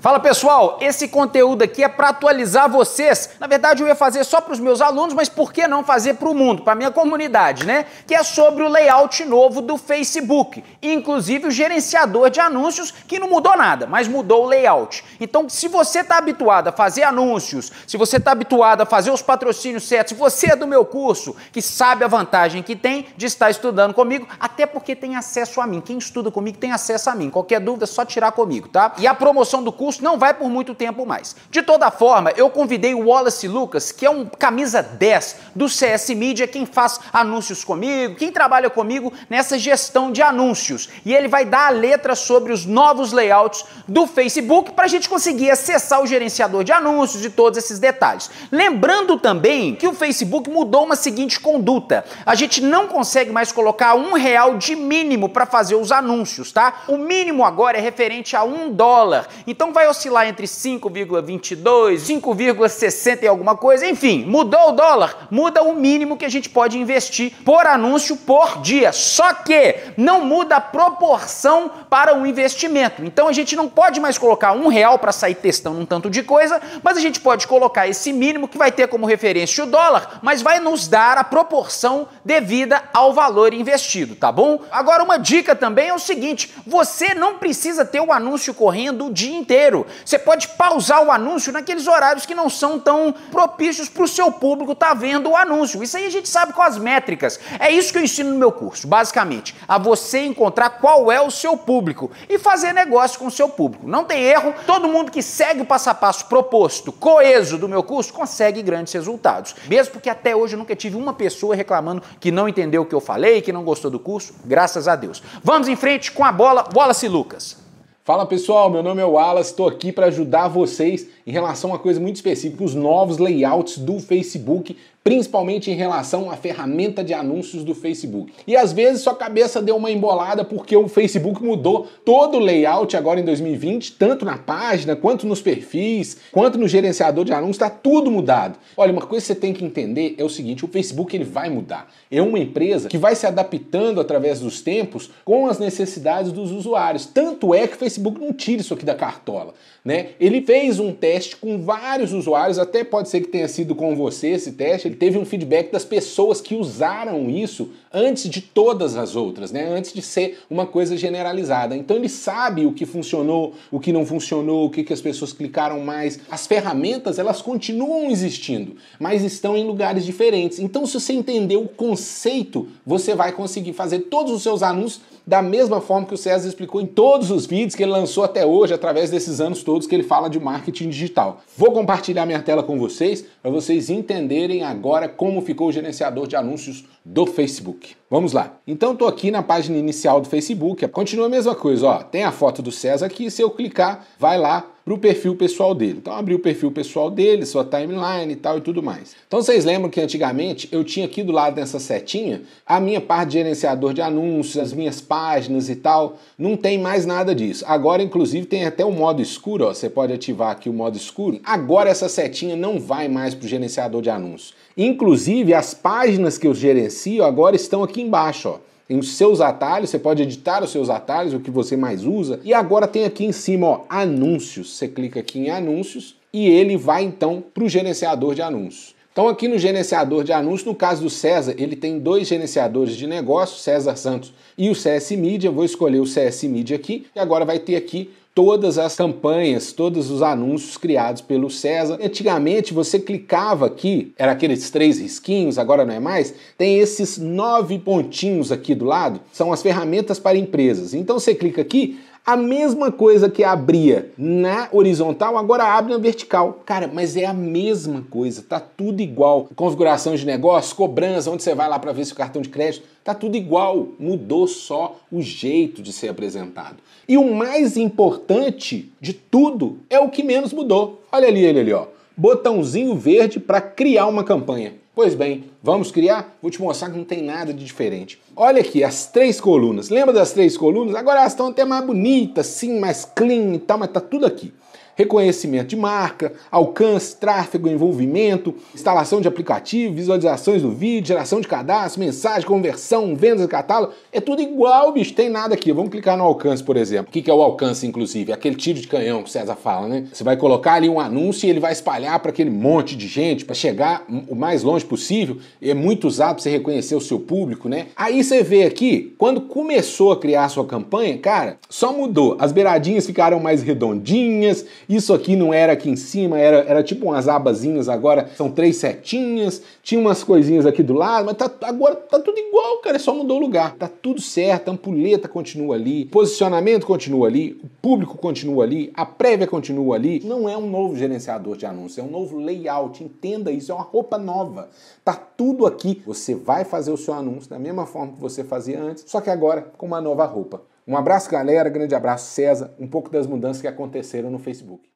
Fala pessoal, esse conteúdo aqui é para atualizar vocês. Na verdade, eu ia fazer só para os meus alunos, mas por que não fazer para o mundo, para minha comunidade, né? Que é sobre o layout novo do Facebook, inclusive o gerenciador de anúncios, que não mudou nada, mas mudou o layout. Então, se você está habituado a fazer anúncios, se você está habituado a fazer os patrocínios certos, você é do meu curso, que sabe a vantagem que tem de estar estudando comigo, até porque tem acesso a mim. Quem estuda comigo tem acesso a mim. Qualquer dúvida, é só tirar comigo, tá? E a promoção do curso não vai por muito tempo mais. De toda forma, eu convidei o Wallace Lucas, que é um camisa 10 do CS Media, quem faz anúncios comigo, quem trabalha comigo nessa gestão de anúncios. E ele vai dar a letra sobre os novos layouts do Facebook para a gente conseguir acessar o gerenciador de anúncios e todos esses detalhes. Lembrando também que o Facebook mudou uma seguinte conduta. A gente não consegue mais colocar um real de mínimo para fazer os anúncios, tá? O mínimo agora é referente a um dólar. Então vai vai oscilar entre 5,22, 5,60 e alguma coisa, enfim, mudou o dólar, muda o mínimo que a gente pode investir por anúncio por dia. Só que não muda a proporção para o investimento. Então a gente não pode mais colocar um real para sair testando um tanto de coisa, mas a gente pode colocar esse mínimo que vai ter como referência o dólar, mas vai nos dar a proporção devida ao valor investido, tá bom? Agora uma dica também é o seguinte: você não precisa ter o anúncio correndo o dia inteiro Você pode pausar o anúncio naqueles horários que não são tão propícios para o seu público estar tá vendo o anúncio. Isso aí a gente sabe com as métricas. É isso que eu ensino no meu curso, basicamente. A você encontrar qual é o seu público e fazer negócio com o seu público. Não tem erro, todo mundo que segue o passo a passo proposto, coeso do meu curso, consegue grandes resultados. Mesmo porque até hoje eu nunca tive uma pessoa reclamando que não entendeu o que eu falei, que não gostou do curso, graças a Deus. Vamos em frente com a bola, Wallace Lucas. Fala pessoal, meu nome é Wallace, estou aqui para ajudar vocês em relação a uma coisa muito específica, os novos layouts do Facebook principalmente em relação à ferramenta de anúncios do Facebook. E às vezes sua cabeça deu uma embolada porque o Facebook mudou todo o layout agora em 2020, tanto na página, quanto nos perfis, quanto no gerenciador de anúncios, está tudo mudado. Olha, uma coisa que você tem que entender é o seguinte, o Facebook ele vai mudar. É uma empresa que vai se adaptando através dos tempos com as necessidades dos usuários. Tanto é que o Facebook não tira isso aqui da cartola, né? Ele fez um teste com vários usuários, até pode ser que tenha sido com você esse teste, ele teve um feedback das pessoas que usaram isso antes de todas as outras, né? Antes de ser uma coisa generalizada. Então ele sabe o que funcionou, o que não funcionou, o que, que as pessoas clicaram mais. As ferramentas, elas continuam existindo, mas estão em lugares diferentes. Então se você entender o conceito, você vai conseguir fazer todos os seus anúncios da mesma forma que o César explicou em todos os vídeos que ele lançou até hoje, através desses anos todos que ele fala de marketing digital. Vou compartilhar minha tela com vocês para vocês entenderem agora como ficou o gerenciador de anúncios do Facebook. Vamos lá. Então estou aqui na página inicial do Facebook. Continua a mesma coisa, ó. Tem a foto do César aqui. Se eu clicar, vai lá para o perfil pessoal dele. Então abri o perfil pessoal dele, sua timeline e tal e tudo mais. Então vocês lembram que antigamente eu tinha aqui do lado dessa setinha a minha parte de gerenciador de anúncios, as minhas páginas e tal. Não tem mais nada disso. Agora, inclusive, tem até o modo escuro. Ó. Você pode ativar aqui o modo escuro. Agora essa setinha não vai mais para o gerenciador de anúncios. Inclusive, as páginas que eu gerencio agora estão aqui embaixo. Ó tem os seus atalhos, você pode editar os seus atalhos, o que você mais usa. E agora tem aqui em cima, ó, anúncios. Você clica aqui em anúncios e ele vai então para o gerenciador de anúncios. Então aqui no gerenciador de anúncios, no caso do César, ele tem dois gerenciadores de negócio, César Santos e o CS Media. Vou escolher o CS Media aqui e agora vai ter aqui todas as campanhas, todos os anúncios criados pelo César. Antigamente você clicava aqui, era aqueles três risquinhos, agora não é mais. Tem esses nove pontinhos aqui do lado, são as ferramentas para empresas. Então você clica aqui, a mesma coisa que abria na horizontal, agora abre na vertical. Cara, mas é a mesma coisa, tá tudo igual. Configuração de negócio, cobrança, onde você vai lá para ver se o cartão de crédito, tá tudo igual. Mudou só o jeito de ser apresentado. E o mais importante de tudo é o que menos mudou. Olha ali ele ali, ó. Botãozinho verde para criar uma campanha. Pois bem, vamos criar? Vou te mostrar que não tem nada de diferente. Olha aqui, as três colunas. Lembra das três colunas? Agora elas estão até mais bonitas, sim, mais clean e tal, mas tá tudo aqui reconhecimento de marca, alcance, tráfego, envolvimento, instalação de aplicativo, visualizações do vídeo, geração de cadastro, mensagem, conversão, vendas de catálogo. É tudo igual, bicho, tem nada aqui. Vamos clicar no alcance, por exemplo. O que é o alcance, inclusive? Aquele tiro de canhão que o César fala, né? Você vai colocar ali um anúncio e ele vai espalhar para aquele monte de gente, para chegar o mais longe possível. É muito usado para você reconhecer o seu público, né? Aí você vê aqui, quando começou a criar a sua campanha, cara, só mudou. As beiradinhas ficaram mais redondinhas, isso aqui não era aqui em cima, era, era tipo umas abazinhas, agora são três setinhas, tinha umas coisinhas aqui do lado, mas tá, agora tá tudo igual, cara, só mudou o lugar. Tá tudo certo, a ampulheta continua ali, posicionamento continua ali, o público continua ali, a prévia continua ali. Não é um novo gerenciador de anúncios, é um novo layout, entenda isso, é uma roupa nova. Tá tudo aqui. Você vai fazer o seu anúncio da mesma forma que você fazia antes, só que agora com uma nova roupa. Um abraço, galera. Grande abraço, César. Um pouco das mudanças que aconteceram no Facebook.